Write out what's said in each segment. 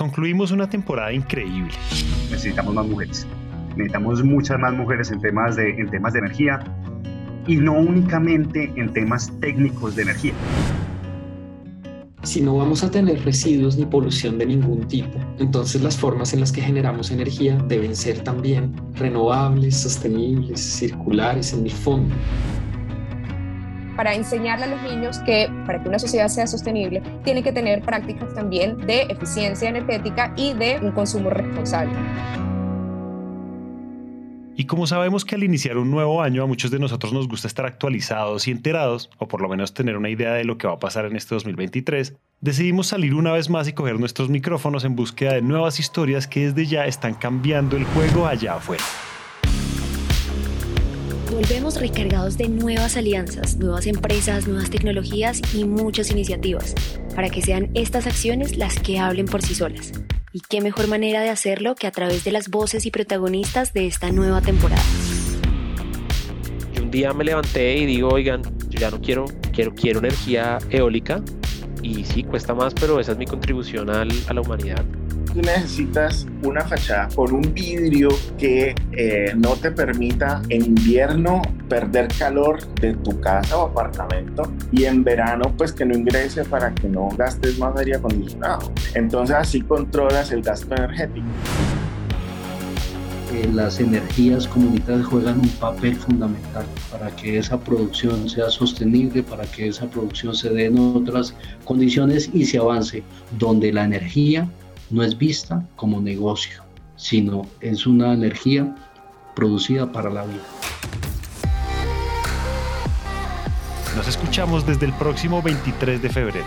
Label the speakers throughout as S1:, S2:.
S1: concluimos una temporada increíble.
S2: Necesitamos más mujeres. Necesitamos muchas más mujeres en temas de, en temas de energía y no únicamente en temas técnicos de energía.
S3: Si no vamos a tener residuos ni polución de ningún tipo, entonces las formas en las que generamos energía deben ser también renovables, sostenibles, circulares en el fondo
S4: para enseñarle a los niños que para que una sociedad sea sostenible tiene que tener prácticas también de eficiencia energética y de un consumo responsable.
S1: Y como sabemos que al iniciar un nuevo año a muchos de nosotros nos gusta estar actualizados y enterados, o por lo menos tener una idea de lo que va a pasar en este 2023, decidimos salir una vez más y coger nuestros micrófonos en búsqueda de nuevas historias que desde ya están cambiando el juego allá afuera.
S5: Volvemos recargados de nuevas alianzas, nuevas empresas, nuevas tecnologías y muchas iniciativas, para que sean estas acciones las que hablen por sí solas. Y qué mejor manera de hacerlo que a través de las voces y protagonistas de esta nueva temporada.
S6: un día me levanté y digo, oigan, yo ya no quiero, quiero, quiero energía eólica y sí, cuesta más, pero esa es mi contribución a la humanidad
S7: tú necesitas una fachada con un vidrio que eh, no te permita en invierno perder calor de tu casa o apartamento y en verano pues que no ingrese para que no gastes más aire acondicionado. Entonces así controlas el gasto energético.
S8: Eh, las energías comunitarias juegan un papel fundamental para que esa producción sea sostenible, para que esa producción se dé en otras condiciones y se avance, donde la energía no es vista como negocio, sino es una energía producida para la vida.
S1: Nos escuchamos desde el próximo 23 de febrero.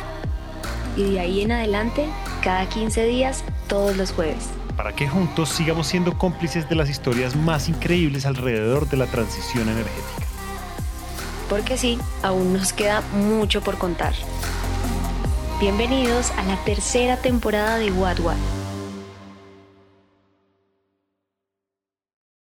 S5: Y de ahí en adelante, cada 15 días, todos los jueves.
S1: Para que juntos sigamos siendo cómplices de las historias más increíbles alrededor de la transición energética.
S5: Porque sí, aún nos queda mucho por contar. Bienvenidos a la tercera temporada de What What